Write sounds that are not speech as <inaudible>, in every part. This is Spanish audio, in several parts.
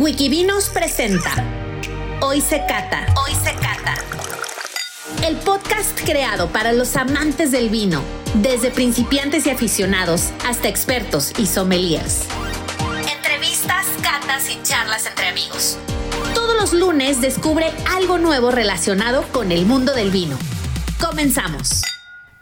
Wikivinos presenta Hoy se cata. Hoy se cata. El podcast creado para los amantes del vino, desde principiantes y aficionados hasta expertos y sommeliers. Entrevistas, catas y charlas entre amigos. Todos los lunes descubre algo nuevo relacionado con el mundo del vino. Comenzamos.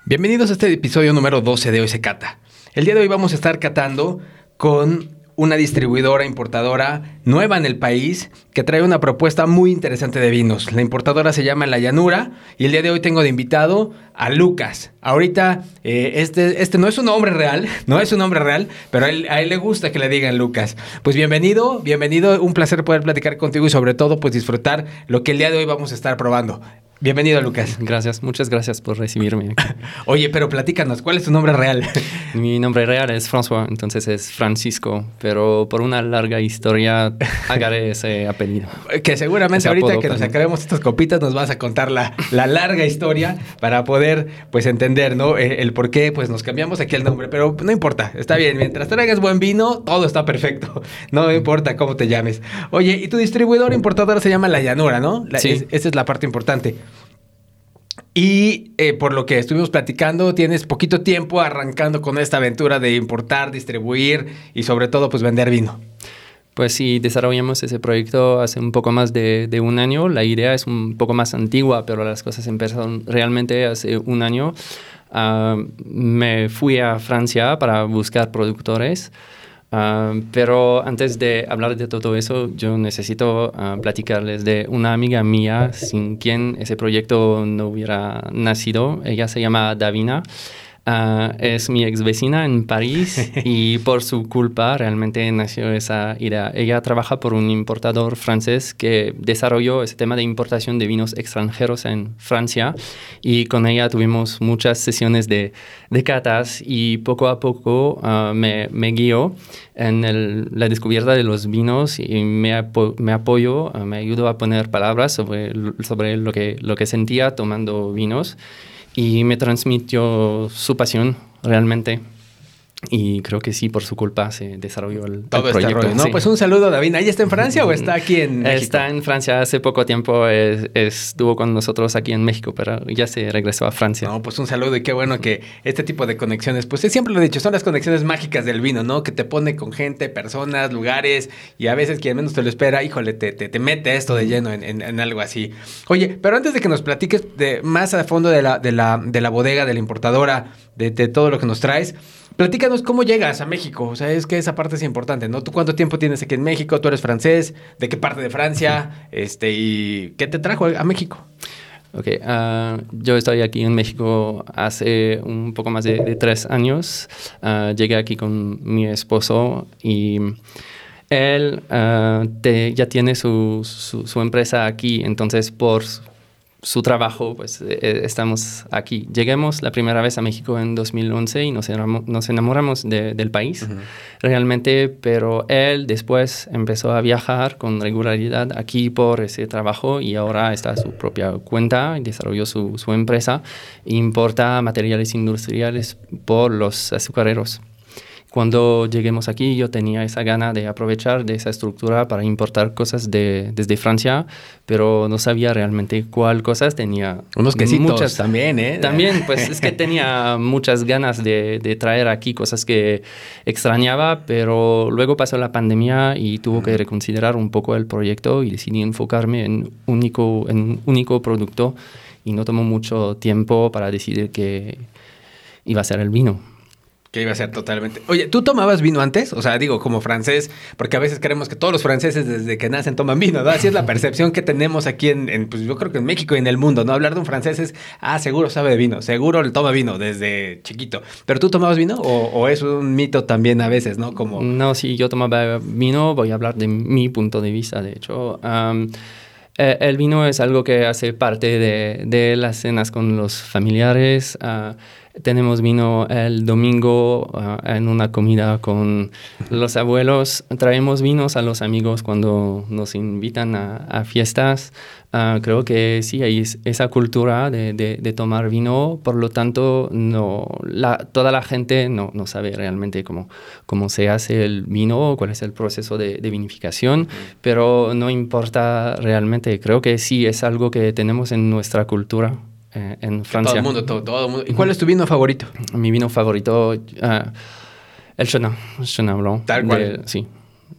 Bienvenidos a este episodio número 12 de Hoy se cata. El día de hoy vamos a estar catando con una distribuidora importadora nueva en el país que trae una propuesta muy interesante de vinos. La importadora se llama La Llanura y el día de hoy tengo de invitado a Lucas. Ahorita, eh, este, este no es un nombre real, <laughs> no es un nombre real, pero a él, a él le gusta que le digan Lucas. Pues bienvenido, bienvenido, un placer poder platicar contigo y sobre todo pues disfrutar lo que el día de hoy vamos a estar probando. Bienvenido, Lucas. Gracias, muchas gracias por recibirme. <laughs> Oye, pero platícanos, ¿cuál es tu nombre real? <laughs> Mi nombre real es François, entonces es Francisco, pero por una larga historia agarré <laughs> ese apellido. Que seguramente ahorita que nos acabemos estas copitas nos vas a contar la, la larga historia para poder pues entender, ¿no? El, el, por qué pues nos cambiamos aquí el nombre, pero no importa, está bien, mientras traigas buen vino, todo está perfecto, no importa cómo te llames. Oye, y tu distribuidor importador se llama La Llanura, ¿no? La, Sí. es- esa es la parte importante. Y eh, por lo que estuvimos platicando, tienes poquito tiempo arrancando con esta aventura de importar, distribuir y sobre todo pues vender vino. Pues sí, desarrollamos ese proyecto hace un poco más de, de un año. La idea es un poco más antigua, pero las cosas empezaron realmente hace un año. Ah, me fui a Francia para buscar productores. Ah, pero antes de hablar de todo eso, yo necesito ah, platicarles de una amiga mía sin quien ese proyecto no hubiera nacido. Ella se llama Davina. Ah, es mi ex vecina en París <laughs> y por su culpa realmente nació esa idea. Ella trabaja por un importador francés que desarrolló ese tema de importación de vinos extranjeros en Francia y con ella tuvimos muchas sesiones de, de catas y poco a poco ah, me, me guió en el- la descubierta de los vinos y me, apo- me apoyó, ah, me ayudó a poner palabras sobre, sobre lo, que, lo que sentía tomando vinos y me transmitió su pasión realmente. Y creo que sí, por su culpa se desarrolló el, el Todo este proyecto. rollo, ¿no? sí. Pues un saludo, David. ¿Ahí está en Francia o está aquí en México? Está en Francia hace poco tiempo, es- estuvo con nosotros aquí en México, pero ya se regresó a Francia. No, pues un saludo y qué bueno que este tipo de conexiones, pues siempre lo he dicho, son las conexiones mágicas del vino, ¿no? Que te pone con gente, personas, lugares y a veces quien menos te lo espera, híjole, te, te, te mete esto de lleno en, en- en algo así. Oye, pero antes de que nos platiques de, más a fondo de la, de, la, de la bodega, de la importadora, de, de todo lo que nos traes, platícanos cómo llegas a México. O sea, es que esa parte es importante, ¿no? ¿Tú cuánto tiempo tienes aquí en México? ¿Tú eres francés? ¿De qué parte de Francia? Este, ¿y qué te trajo a México? Ok, ah, yo estoy aquí en México hace un poco más de, de tres años. Ah, llegué aquí con mi esposo y él ah, te- ya tiene su, su- su empresa aquí, entonces por su- trabajo, pues eh, estamos aquí. Lleguemos la primera vez a México en 2011 y nos enamo- nos enamoramos de- del país realmente, pero él después empezó a viajar con regularidad aquí por ese trabajo y ahora está a su propia cuenta y desarrolló su, su empresa importa materiales industriales por los azucareros. Cuando lleguemos aquí, yo tenía esa gana de aprovechar de esa estructura para importar cosas de, desde Francia, pero no sabía realmente cuál cosas tenía. Unos quesitos muchas también, ¿eh? También, pues es que <laughs> tenía muchas ganas de, de traer aquí cosas que extrañaba, pero luego pasó la pandemia y tuvo que reconsiderar un poco el proyecto y decidí enfocarme en único, en un único producto y no tomó mucho tiempo para decidir que iba a ser el vino. Que iba a ser totalmente. Oye, ¿tú tomabas vino antes? O sea, digo, como francés, porque a veces creemos que todos los franceses desde que nacen toman vino, ¿no? Así es la percepción que tenemos aquí en, pues yo creo que en México y en el mundo, ¿no? Hablar de un francés es, ah, seguro sabe de vino, seguro le toma vino desde chiquito. ¿Pero tú tomabas vino o, es un mito también a veces, ¿no? Como... No, si yo tomaba vino, voy a hablar de mi punto de vista, de hecho. Eh, el vino es algo que hace parte de, de las cenas con los familiares. ah, tenemos vino el domingo ah, en una comida con los abuelos. Traemos vinos a los amigos cuando nos invitan a, fiestas. Ah, creo que sí, hay esa cultura de, de, tomar vino. Por lo tanto, no, la, toda la gente no, no sabe realmente cómo, cómo se hace el vino, cuál es el proceso de, de vinificación, pero no importa realmente. Creo que sí es algo que tenemos en nuestra cultura. Eh, en Francia. Todo el mundo, todo, el mundo. ¿Y cuál es tu vino favorito? Mi vino favorito, uh, el Chenin, Chenin Blanc. Tal cual. sí,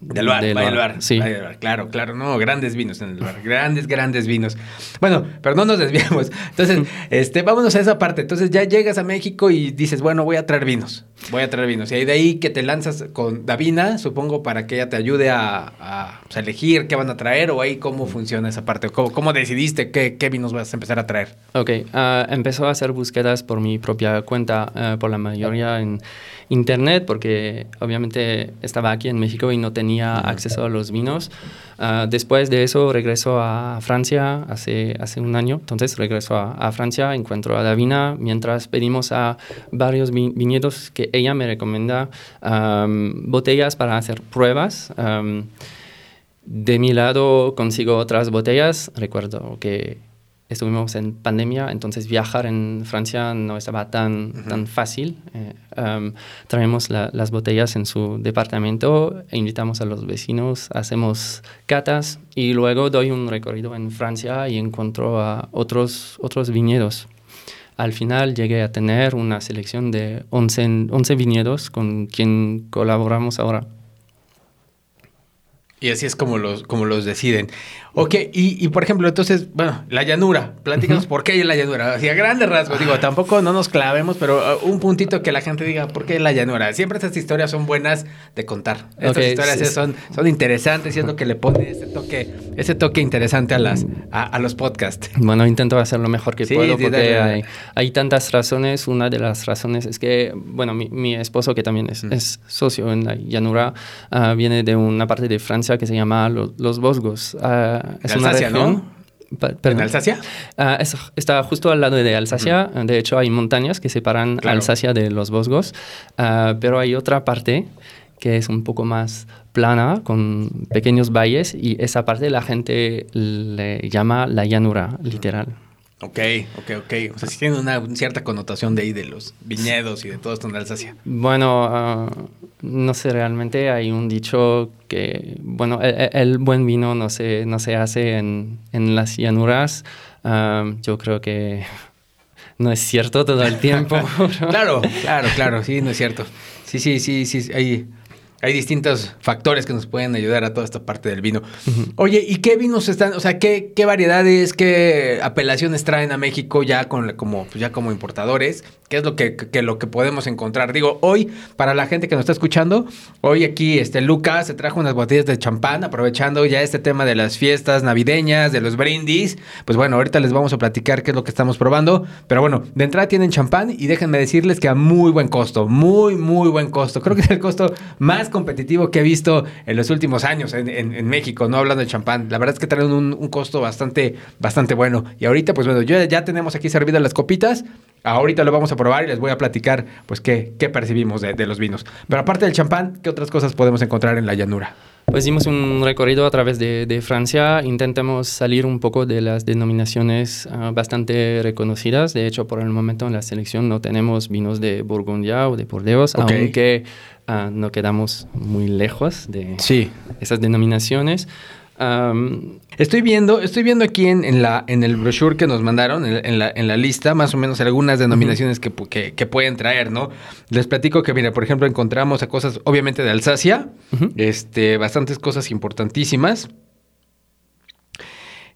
del bar, del bar. Sí. Claro, claro, no, grandes vinos en el bar, grandes, grandes vinos. Bueno, pero no nos desviamos. Entonces, <laughs> este, vámonos a esa parte. Entonces ya llegas a México y dices, bueno, voy a traer vinos, voy a traer vinos. Y de ahí que te lanzas con Davina, supongo, para que ella te ayude a, pues, elegir qué van a traer o ahí cómo funciona esa parte. ¿Cómo, cómo decidiste qué, qué, vinos vas a empezar a traer? Ok, uh, empezó a hacer búsquedas por mi propia cuenta, uh, por la mayoría en internet, porque obviamente estaba aquí en México y no tenía acceso a los vinos. Ah, después de eso regreso a Francia hace, hace un año, entonces regreso a, Francia, encuentro a Davina, mientras pedimos a varios viñedos que ella me recomienda botellas para hacer pruebas. de mi lado consigo otras botellas, recuerdo que estuvimos en pandemia, entonces viajar en Francia no estaba tan, tan fácil. Eh, traemos las botellas en su departamento e invitamos a los vecinos, hacemos catas y luego doy un recorrido en Francia y encuentro a otros, otros viñedos. Al final llegué a tener una selección de 11, 11 viñedos con quien colaboramos ahora. Y así es como los, como los deciden. Ok, y, y por ejemplo, entonces, bueno, la llanura. Platícanos por qué hay la llanura. Así a grandes rasgos, digo, tampoco no nos clavemos, pero uh, un puntito que la gente diga, ¿por qué la llanura? Siempre estas historias son buenas de contar. Estas historias Son, son interesantes y es lo que le pone ese toque, ese toque interesante a, las, a, los podcasts. Bueno, intento hacer lo mejor que puedo porque hay, hay, tantas razones. Una de las razones es que, bueno, mi, mi esposo, que también es, es, socio en la llanura, uh, viene de una parte de Francia que se llama Los, Bosgos. Uh, es una Alsacia, región, ¿no? ¿En Alsacia? Uh, está justo al lado de Alsacia. De hecho, hay montañas que separan Alsacia de los Bosgos. pero hay otra parte que es un poco más plana, con pequeños valles, y esa parte la gente le llama la llanura, literal. Ok, ok, ok. O sea, sí tiene una cierta connotación de ahí, de los viñedos y de todo esto en Alsacia. Bueno, ah, no sé, realmente hay un dicho que, bueno, e, e, el, buen vino no se, no se hace en, en las llanuras. Ah, yo creo que <laughs> no es cierto todo el tiempo. <laughs> <laughs> claro, claro, claro, sí, no es cierto. Sí, sí, sí, sí, hay hay distintos factores que nos pueden ayudar a toda esta parte del vino. Oye, ¿y qué vinos están, o sea, qué, qué variedades, qué apelaciones traen a México ya con, como, pues ya como importadores? ¿Qué es lo que, lo que podemos encontrar? Digo, hoy, para la gente que nos está escuchando, hoy aquí este Lucas se trajo unas botellas de champán, aprovechando ya este tema de las fiestas navideñas, de los brindis. Pues bueno, ahorita les vamos a platicar qué es lo que estamos probando. Pero bueno, de entrada tienen champán y déjenme decirles que a muy buen costo, muy, muy buen costo. Creo que es el costo más competitivo que he visto en los últimos años en, México, no hablando de champán. La verdad es que traen un, un, costo bastante, bastante bueno. Y ahorita, pues bueno, ya, ya tenemos aquí servidas las copitas. Ahorita lo vamos a probar y les voy a platicar, pues, qué, qué percibimos de, los vinos. Pero aparte del champán, ¿qué otras cosas podemos encontrar en la llanura? Pues hicimos un recorrido a través de, Francia. Intentamos salir un poco de las denominaciones ah, bastante reconocidas. De hecho, por el momento en la selección no tenemos vinos de Burgundia o de Bordeaux, aunque uh, no quedamos muy lejos de esas denominaciones. Estoy viendo, estoy viendo aquí en, la, en el brochure que nos mandaron, en, la, en la lista, más o menos algunas denominaciones que, pueden traer, ¿no? Les platico que, mira, por ejemplo, encontramos a cosas, obviamente, de Alsacia, este, bastantes cosas importantísimas.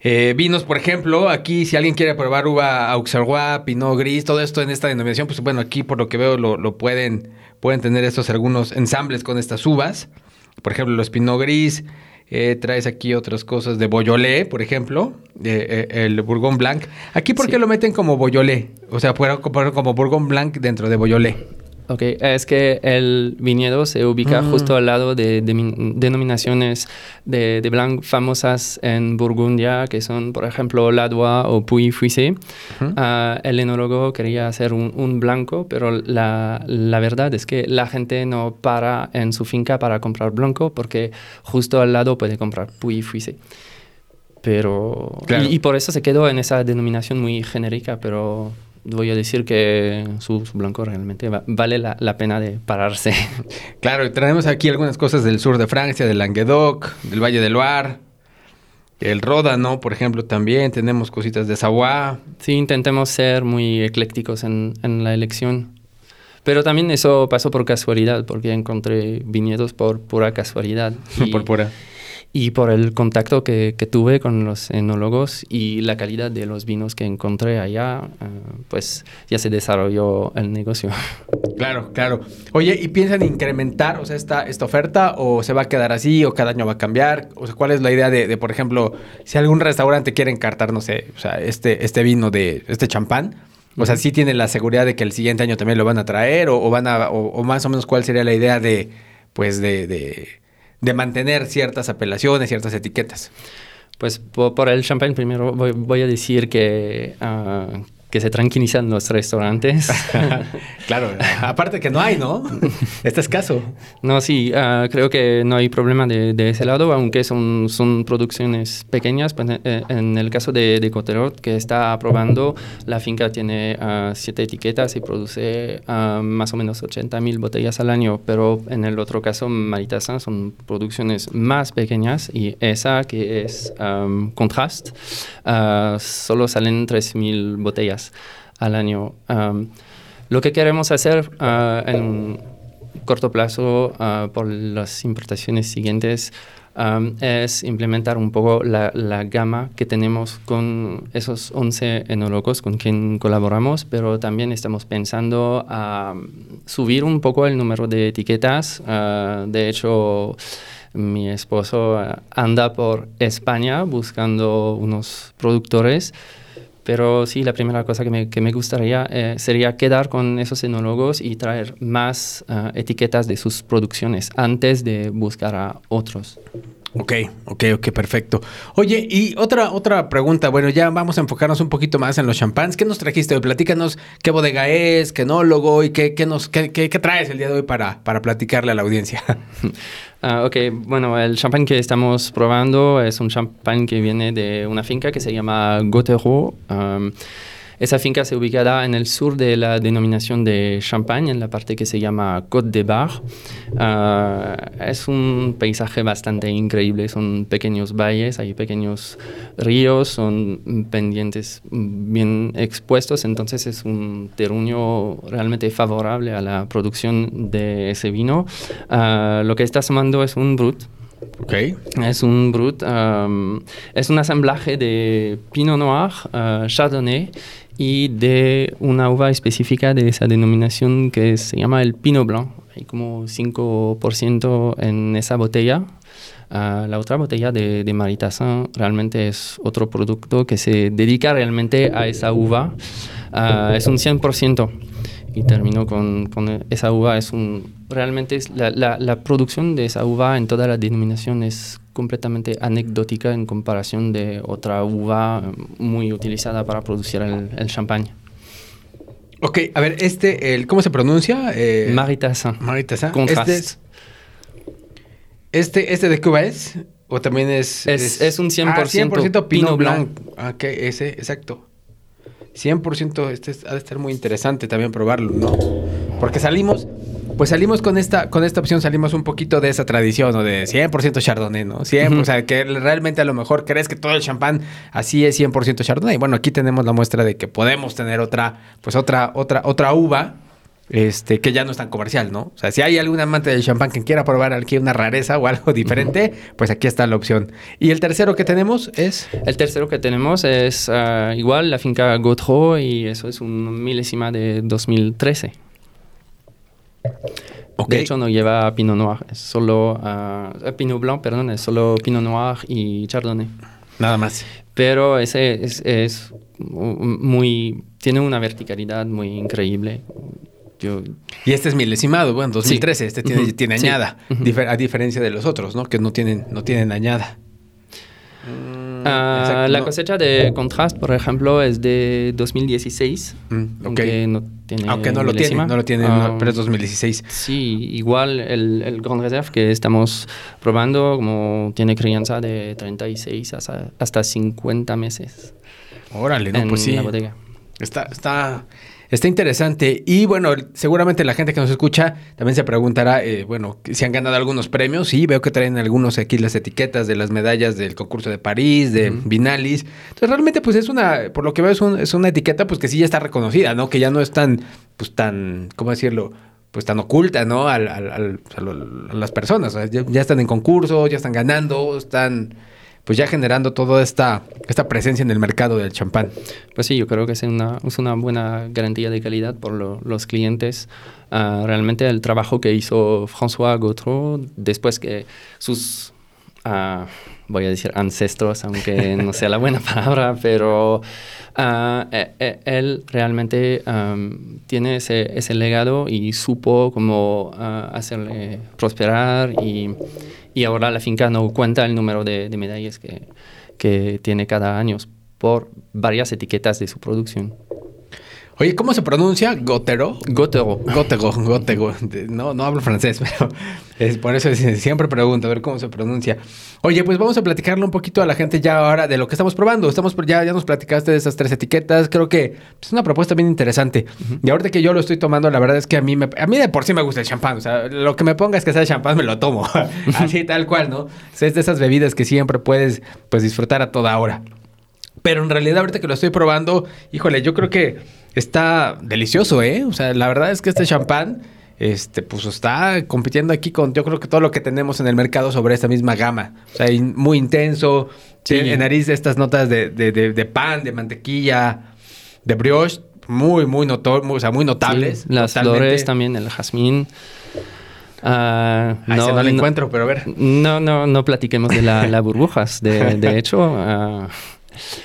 Eh, vinos, por ejemplo, aquí si alguien quiere probar uva Auxerrois, Pinot Gris, todo esto en esta denominación, pues bueno, aquí por lo que veo lo, pueden, pueden tener estos algunos ensambles con estas uvas. Por ejemplo, los Pinot Gris, eh, traes aquí otras cosas de Boyolé, por ejemplo, eh, el Bourgogne Blanc. Aquí, ¿por qué lo meten como Boyolé? O sea, como Bourgogne Blanc dentro de Boyolé. Ok, es que el viñedo se ubica Mm. justo al lado de, de- denominaciones de, de blanc famosas en Burgundia, que son, por ejemplo, Ladois o Puy-Fuissé. Ah, el enólogo quería hacer un, un blanco, pero la, la verdad es que la gente no para en su finca para comprar blanco, porque justo al lado puede comprar Puy-Fuissé. Pero... Claro. Y, y por eso se quedó en esa denominación muy genérica, pero voy a decir que su, su blanco realmente va- vale la, la pena de pararse. <laughs> Claro, y traemos aquí algunas cosas del sur de Francia, del Languedoc, del Valle del Loire, el Ródano, por ejemplo, también. Tenemos cositas de Savoie. Sí, intentemos ser muy eclécticos en, en la elección. Pero también eso pasó por casualidad, porque encontré viñedos por pura casualidad. <laughs> Y, por pura. Y por el contacto que, que tuve con los enólogos y la calidad de los vinos que encontré allá, eh, pues ya se desarrolló el negocio. <laughs> Claro, claro. Oye, ¿y piensan incrementar, o sea, esta, esta oferta o se va a quedar así o cada año va a cambiar? O sea, ¿cuál es la idea de, de, por ejemplo, si algún restaurante quiere encartar, no sé, o sea, este, este vino de este champán? O sea, ¿sí tiene la seguridad de que el siguiente año también lo van a traer o, o van a, o, o más o menos cuál sería la idea de, pues, de, de, de mantener ciertas apelaciones, ciertas etiquetas? Pues po- por, el champán primero voy, voy a decir que, ah, que se tranquilizan los restaurantes. <laughs> claro, aparte que no hay, ¿no? <laughs> Este es caso. No, sí, ah, creo que no hay problema de, de ese lado, aunque son, son producciones pequeñas. Pues, eh, en el caso de, de Coterot, que está aprobando, la finca tiene ah, siete etiquetas y produce ah, más o menos 80 mil botellas al año, pero en el otro caso, Maritassin, son producciones más pequeñas y esa que es um, Contrast, solo salen 3 mil botellas al año. Um, lo que queremos hacer ah, en corto plazo ah, por las importaciones siguientes am, es implementar un poco la, la gama que tenemos con esos 11 enólogos con quien colaboramos, pero también estamos pensando a subir un poco el número de etiquetas. Ah, de hecho, mi esposo anda por España buscando unos productores. Pero sí, la primera cosa que me, que me gustaría eh, sería quedar con esos enólogos y traer más ah, etiquetas de sus producciones antes de buscar a otros. Ok, ok, ok, perfecto. Oye, y otra, otra pregunta. Bueno, ya vamos a enfocarnos un poquito más en los champáns. ¿Qué nos trajiste hoy? Platícanos qué bodega es, qué enólogo y qué, qué nos, qué, qué- qué traes el día de hoy para, para platicarle a la audiencia. <laughs> Ah, ok, bueno, el champán que estamos probando es un champán que viene de una finca que se llama Gotero. Am, esa finca se ubicada en el sur de la denominación de Champagne, en la parte que se llama Côte de Bar. Ah, es un paisaje bastante increíble, son pequeños valles, hay pequeños ríos, son pendientes bien expuestos, entonces es un terruño realmente favorable a la producción de ese vino. Ah, lo que estás tomando es un brut, ok. es un brut, um, es un asamblaje de Pinot Noir, uh, Chardonnay y de una uva específica de esa denominación que se llama el Pinot Blanc. Hay como 5% en esa botella. Uh, la otra botella de, de Maritassin realmente es otro producto que se dedica realmente a esa uva. Uh, es un 100% y termino con, con esa uva. Es un, realmente es la, la, la, producción de esa uva en toda la denominación es completamente anecdótica en comparación de otra uva muy utilizada para producir el, el champán. Ok, a ver, este, el, ¿cómo se pronuncia? Eh, Maritassin. Maritassin. Contrast. Este, es, este, ¿Este de Cuba es? ¿O también es...? Es, es, es un 100%, ah, 100 Pinot, Pinot Blanc. Ah, ok, ese, exacto. 100%, este es, ha de estar muy interesante también probarlo, ¿no? Porque salimos, pues salimos con esta, con esta opción, salimos un poquito de esa tradición, ¿no? De 100% Chardonnay, ¿no? 100, uh -huh. O sea, que realmente a lo mejor crees que todo el champán así es 100% Chardonnay. Bueno, aquí tenemos la muestra de que podemos tener otra, pues otra, otra, otra uva este, que ya no es tan comercial, ¿no? O sea, si hay algún amante del champán que quiera probar aquí una rareza o algo <laughs> diferente, pues aquí está la opción. Y el tercero que tenemos es... El tercero que tenemos es uh, igual la finca Gautreau y eso es un milésima de 2013. Okay. De hecho, no lleva Pinot Noir, es solo uh, Pinot Blanc, perdón, es solo Pinot Noir y Chardonnay. Nada más. Pero ese es, es muy, tiene una verticalidad muy increíble Y este es milesimado, bueno, 2013, este tiene, Ujú, tiene sí. añada, Ujú. difer- a diferencia de los otros, ¿no? Que no tienen, no tienen añada. Ah, Exacto, la no. cosecha de contrast, por ejemplo, es de 2016. Mm, ok. Aunque no tiene Aunque no lo tiene, no lo tiene, Ah, no, pero es 2016. Sí, igual el, el Grand Reserve que estamos probando, como tiene crianza de 36 hasta, hasta 50 meses Órale, no, en pues sí. la bodega. Está, está, está interesante. Y bueno, seguramente la gente que nos escucha también se preguntará, eh, bueno, si han ganado algunos premios. Sí, veo que traen algunos aquí las etiquetas de las medallas del concurso de París, de Vinalis. Entonces, realmente, pues es una, por lo que veo, es, un- es una etiqueta, pues que sí ya está reconocida, ¿no? Que ya no es tan, pues tan, ¿cómo decirlo? Pues tan oculta, ¿no? Al, al- al- a, lo- a las personas. O sea, ya, ya están en concurso, ya están ganando, están, pues ya generando toda esta, esta presencia en el mercado del champán. Pues sí, yo creo que es una, es una buena garantía de calidad por lo- los clientes. Ah, realmente el trabajo que hizo François Gautreau, después que sus, ah, voy a decir ancestros, aunque no sea la buena <laughs> palabra, pero eh, él realmente am, tiene ese, ese legado y supo cómo ah, hacerle prosperar y, y ahora la finca no cuenta el número de, de medallas que, que tiene cada año por varias etiquetas de su producción. Oye, ¿cómo se pronuncia? ¿Gotero? Gotego, Gotego. De- No, no hablo francés, <laughs> pero es por eso es- siempre pregunto a ver cómo se pronuncia. Oye, pues vamos a platicarle un poquito a la gente ya ahora de lo que estamos probando. Estamos ya, ya nos platicaste de esas tres etiquetas. Creo que es una propuesta bien interesante. Y ahorita que yo lo estoy tomando, la verdad es que a mí me, a mí de por sí me gusta el champán. O sea, lo que me pongas que sea champán me lo tomo. <laughs> Así tal cual, ¿no? O sea, es de esas bebidas que siempre puedes pues disfrutar a toda hora. Pero en realidad, ahorita que lo estoy probando, híjole, yo creo que está delicioso, ¿eh? O sea, la verdad es que este champán, este, pues está compitiendo aquí con, yo creo que todo lo que tenemos en el mercado sobre esta misma gama. O sea, in- muy intenso. Sí. En nariz estas notas de, de- de- de pan, de mantequilla, de brioche, muy, muy, noto- muy, o sea, muy notables. Sí, las totalmente. flores también, el jazmín. Ah, Ahí se no, lo encuentro, pero a ver. No, no, no platiquemos de las la burbujas. De, de <laughs> hecho, ah,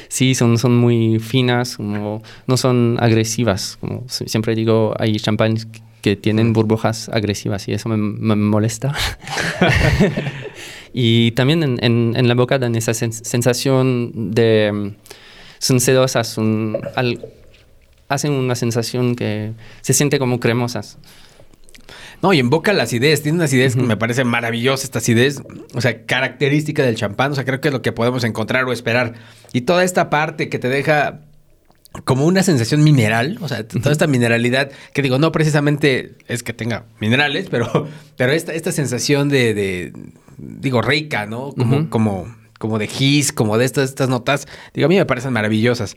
sí, son, son muy finas, como, no son agresivas. Como si- siempre digo, hay champán que tienen burbujas agresivas y eso me, me molesta. <laughs> y también en, en- en la boca dan esa sen- sensación de... mm, Son sedosas, al- hacen una sensación que se siente como cremosas. No, y en boca la acidez, tiene una acidez que me parece maravillosa esta acidez, o sea, característica del champán, o sea, creo que es lo que podemos encontrar o esperar. Y toda esta parte que te deja como una sensación mineral, o sea, toda esta mineralidad, que digo, no precisamente es que tenga minerales, <laughs> pero, pero esta, esta sensación de, de, digo, rica, ¿no? Como, como, como de gis, como de estas, estas notas, digo, a mí me parecen maravillosas.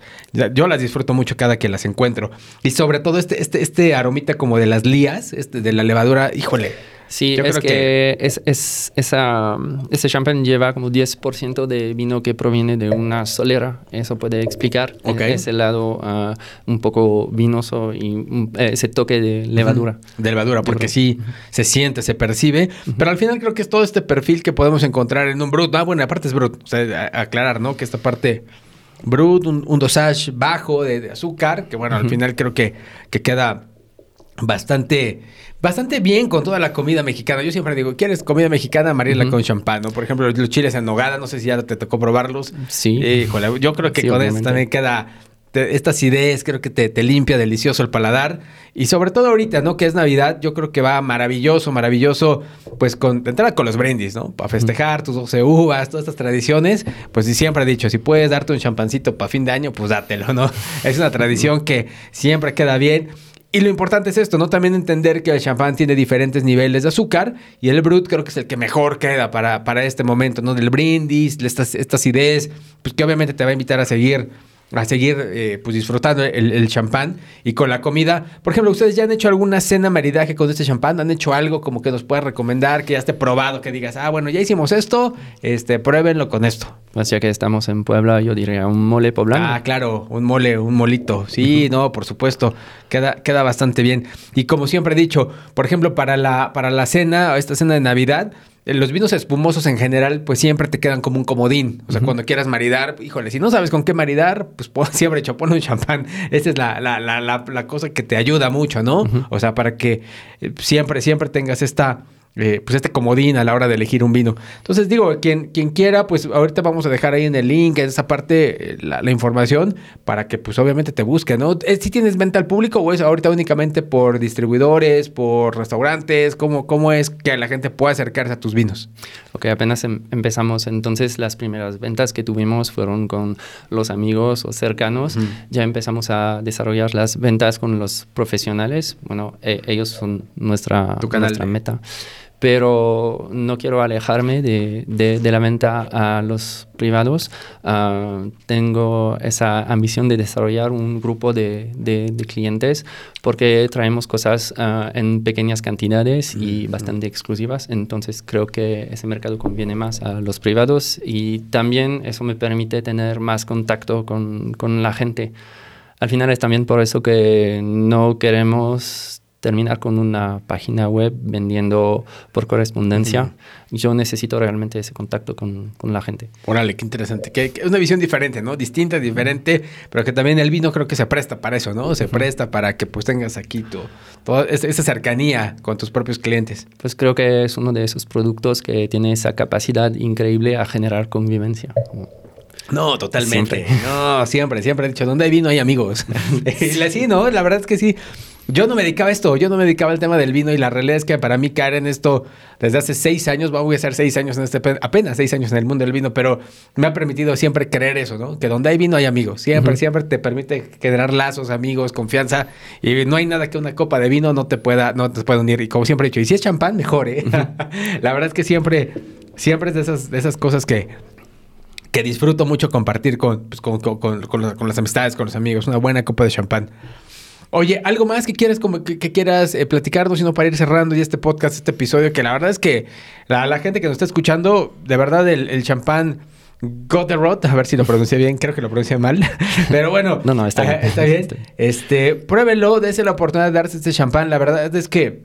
Yo las disfruto mucho cada que las encuentro. Y sobre todo este, este, este aromita como de las lías, este, de la levadura, híjole. Sí, Yo es creo que, es, es- esa, ese champán lleva como 10% de vino que proviene de una solera. Eso puede explicar Ok. e- ese lado ah, un poco vinoso y un- ese toque de levadura. De levadura, porque sí se siente, se percibe. Pero al final creo que es todo este perfil que podemos encontrar en un Brut. Ah, bueno, aparte es Brut. O sea, aclarar, ¿no? Que esta parte Brut, un, un dosage bajo de, de azúcar, que bueno, al final creo que, que queda bastante, bastante bien con toda la comida mexicana. Yo siempre digo, ¿quieres comida mexicana? Mariela con champán, ¿no? Por ejemplo, los chiles en nogada, no sé si ya te tocó probarlos. Sí. Híjole, yo creo que Sí, con esto obviamente. también queda te- esta acidez, creo que te, te limpia delicioso el paladar. Y sobre todo ahorita, ¿no? Que es Navidad, yo creo que va maravilloso, maravilloso, pues con de entrada con los brindis, ¿no? Para festejar tus 12 uvas, todas estas tradiciones. Pues sí, siempre he dicho, si puedes darte un champancito para fin de año, pues dátelo, ¿no? <laughs> Es una tradición que siempre queda bien. Y lo importante es esto, ¿no? También entender que el champán tiene diferentes niveles de azúcar y el brut creo que es el que mejor queda para, para este momento, ¿no? Del brindis, esta, esta acidez, pues que obviamente te va a invitar a seguir a seguir eh, pues disfrutando el, el champán y con la comida. Por ejemplo, ¿ustedes ya han hecho alguna cena maridaje con este champán? ¿Han hecho algo como que nos puedas recomendar, que ya esté probado, que digas, ah, bueno, ya hicimos esto, este, pruébenlo con esto? Pues ya que estamos en Puebla, yo diría un mole poblano. Ah, claro, un mole, un molito. Sí, no, por supuesto, queda, queda bastante bien. Y como siempre he dicho, por ejemplo, para la, para la cena, esta cena de Navidad, los vinos espumosos en general, pues siempre te quedan como un comodín. O sea, cuando quieras maridar, híjole, si no sabes con qué maridar, pues <laughs> siempre hecho, pon un champán. Esa es la, la, la, la, cosa que te ayuda mucho, ¿no? O sea, para que eh, siempre, siempre tengas esta eh, pues este comodín a la hora de elegir un vino. Entonces digo, quien, quien quiera, pues ahorita vamos a dejar ahí en el link, en esa parte, eh, la, información para que pues obviamente te busque, ¿no? Eh, ¿Si tienes venta al público o es ahorita únicamente por distribuidores, por restaurantes? ¿Cómo, cómo es que la gente pueda acercarse a tus vinos? Ok, apenas em, empezamos, entonces las primeras ventas que tuvimos fueron con los amigos o cercanos. Ya empezamos a desarrollar las ventas con los profesionales. Bueno, ellos son nuestra, nuestra meta pero no quiero alejarme de, de, la venta a los privados. Ah, tengo esa ambición de desarrollar un grupo de, de clientes porque traemos cosas ah, en pequeñas cantidades y bastante exclusivas. Entonces creo que ese mercado conviene más a los privados y también eso me permite tener más contacto con, con la gente. Al final es también por eso que no queremos terminar con una página web vendiendo por correspondencia. Yo necesito realmente ese contacto con, con la gente. Órale, qué interesante. Que, es una visión diferente, ¿no? Distinta, diferente, pero que también el vino creo que se presta para eso, ¿no? Se presta para que pues tengas aquí tu, toda esa cercanía con tus propios clientes. Pues creo que es uno de esos productos que tiene esa capacidad increíble a generar convivencia. No, totalmente. No, siempre, siempre he dicho, donde hay vino hay amigos. <laughs> <laughs> y sí, ¿no? La verdad es que sí. Yo no me dedicaba a esto, yo no me dedicaba al tema del vino y la realidad es que para mí caer en esto desde hace seis años, voy a ser seis años en este, apenas seis años en el mundo del vino, pero me ha permitido siempre creer eso, ¿no? Que donde hay vino hay amigos, siempre, siempre te permite generar lazos, amigos, confianza y no hay nada que una copa de vino no te pueda, no te pueda unir. Y como siempre he dicho, y si es champán, mejor, ¿eh? <laughs> la verdad es que siempre, siempre es de esas, de esas cosas que que disfruto mucho compartir con, pues, con, con, con, las amistades, con los amigos, una buena copa de champán. Oye, ¿algo más que quieras, como que, quieras eh, platicarnos, sino para ir cerrando ya este podcast, este episodio? Que la verdad es que la, gente que nos está escuchando, de verdad, el, champán Got the Rot, a ver si lo pronuncié bien, creo que lo pronuncié mal. <laughs> Pero bueno, no, no, está bien. está bien. Este, pruébelo, dése la oportunidad de darse este champán. La verdad es que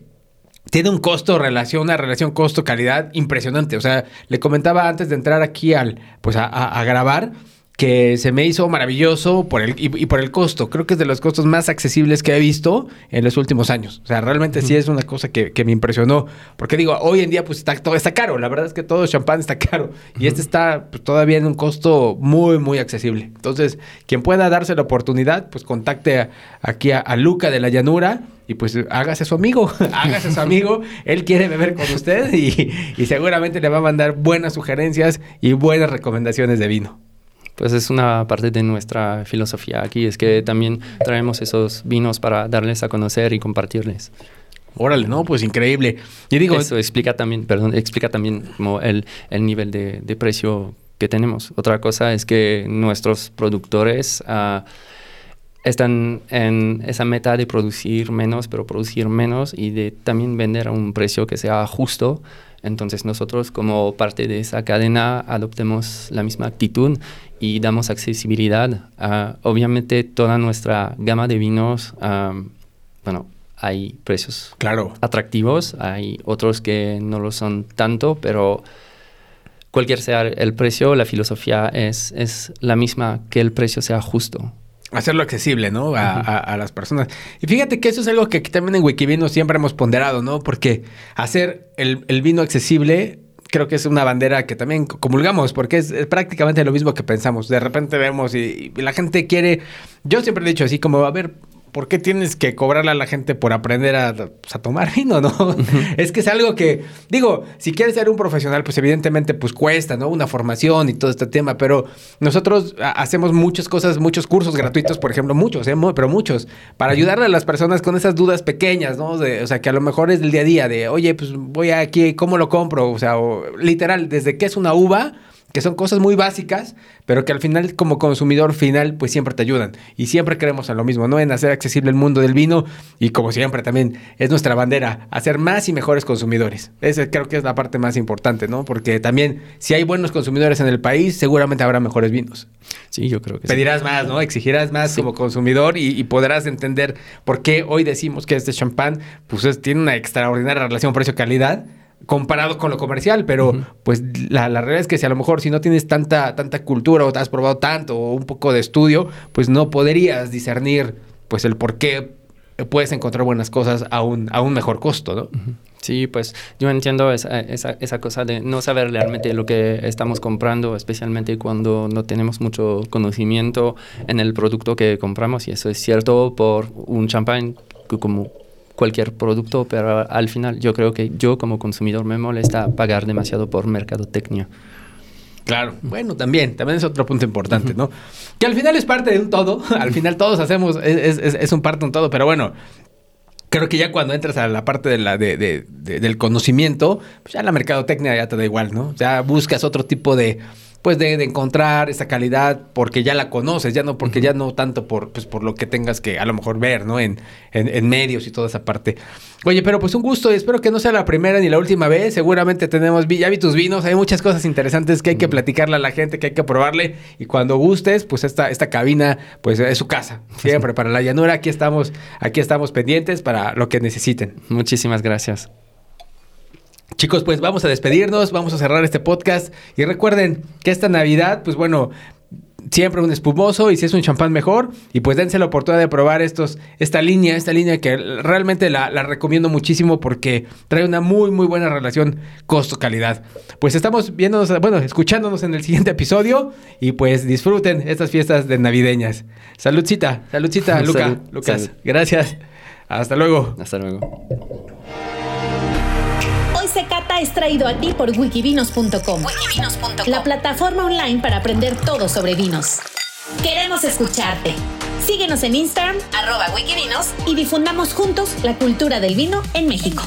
tiene un costo relación, una relación costo-calidad impresionante. O sea, le comentaba antes de entrar aquí al, pues a grabar que se me hizo maravilloso por el, y, por el costo. Creo que es de los costos más accesibles que he visto en los últimos años. O sea, realmente sí es una cosa que, me impresionó. Porque digo, hoy en día pues está, todo está caro. La verdad es que todo el champán está caro. Y este está pues, todavía en un costo muy, muy accesible. Entonces, quien pueda darse la oportunidad, pues contacte aquí a, Luca de la Llanura y pues hágase su amigo, <laughs> hágase su amigo, él quiere beber con usted y, y, seguramente le va a mandar buenas sugerencias y buenas recomendaciones de vino pues es una parte de nuestra filosofía aquí, es que también traemos esos vinos para darles a conocer y compartirles. Órale, no, pues increíble. Y digo, eso explica también, perdón, explica también como el, el nivel de, de, precio que tenemos. Otra cosa es que nuestros productores uh, están en esa meta de producir menos, pero producir menos y de también vender a un precio que sea justo entonces nosotros como parte de esa cadena adoptemos la misma actitud y damos accesibilidad. a obviamente toda nuestra gama de vinos, bueno, hay precios claro. atractivos, hay otros que no lo son tanto, pero cualquier sea el precio, la filosofía es, es la misma, que el precio sea justo hacerlo accesible, ¿no? A, las personas. Y fíjate que eso es algo que aquí también en Wikivino siempre hemos ponderado, ¿no? Porque hacer el, vino accesible creo que es una bandera que también comulgamos, porque es, prácticamente lo mismo que pensamos. De repente vemos y, y, la gente quiere, yo siempre he dicho así como, a ver, ¿por qué tienes que cobrarle a la gente por aprender a, pues, tomar vino, no? es que es algo que, digo, si quieres ser un profesional, pues evidentemente pues cuesta, ¿no? Una formación y todo este tema, pero nosotros hacemos muchas cosas, muchos cursos gratuitos, por ejemplo, muchos, ¿eh? pero muchos, para ayudarle a las personas con esas dudas pequeñas, ¿no? o sea, que a lo mejor es del día a día, de, oye, pues voy aquí, ¿cómo lo compro? O sea, literal, desde que es una uva que son cosas muy básicas, pero que al final como consumidor final pues siempre te ayudan. Y siempre creemos en lo mismo, ¿no? En hacer accesible el mundo del vino y como siempre también es nuestra bandera, hacer más y mejores consumidores. Esa creo que es la parte más importante, ¿no? Porque también si hay buenos consumidores en el país, seguramente habrá mejores vinos. Sí, yo creo que Pedirás más, ¿no? Exigirás más como consumidor y, podrás entender por qué hoy decimos que este champán pues tiene una extraordinaria relación precio-calidad comparado con lo comercial, pero pues la, la, realidad es que si a lo mejor si no tienes tanta, tanta cultura o te has probado tanto o un poco de estudio, pues no podrías discernir pues el por qué puedes encontrar buenas cosas a un, a un mejor costo, ¿no? Sí, pues yo entiendo esa, esa, esa, cosa de no saber realmente lo que estamos comprando, especialmente cuando no tenemos mucho conocimiento en el producto que compramos, y eso es cierto por un champán como cualquier producto, pero al final yo creo que yo como consumidor me molesta pagar demasiado por mercadotecnia. Claro, bueno, también, también es otro punto importante, ¿no? Que al final es parte de un todo, <laughs> al final todos hacemos, es, es, es un parte de un todo, pero bueno, creo que ya cuando entras a la parte de la, de, de, del conocimiento, pues ya la mercadotecnia ya te da igual, ¿no? Ya buscas otro tipo de pues de, encontrar esa calidad porque ya la conoces, ya no, porque ya no tanto por, pues, por lo que tengas que a lo mejor ver, ¿no? En, en, medios y toda esa parte. Oye, pero pues un gusto y espero que no sea la primera ni la última vez. Seguramente tenemos, ya vi tus vinos, hay muchas cosas interesantes que hay que platicarle a la gente, que hay que probarle. Y cuando gustes, pues esta, esta cabina, pues es su casa. Siempre para la llanura, aquí estamos, aquí estamos pendientes para lo que necesiten. Muchísimas gracias. Chicos, pues vamos a despedirnos, vamos a cerrar este podcast. Y recuerden que esta Navidad, pues bueno, siempre un espumoso y si es un champán mejor. Y pues dense la oportunidad de probar estos esta línea esta línea que realmente la, recomiendo muchísimo porque trae una muy muy buena relación costo calidad pues estamos viéndonos bueno escuchándonos en el siguiente episodio y pues disfruten estas fiestas de navideñas. Saludcita saludcita <laughs> Luca Lucas. gracias. Hasta luego. Hasta luego es traído a ti por wikivinos.com, la plataforma online para aprender todo sobre vinos. Queremos escucharte. Síguenos en Instagram, arroba wikivinos, y difundamos juntos la cultura del vino en México.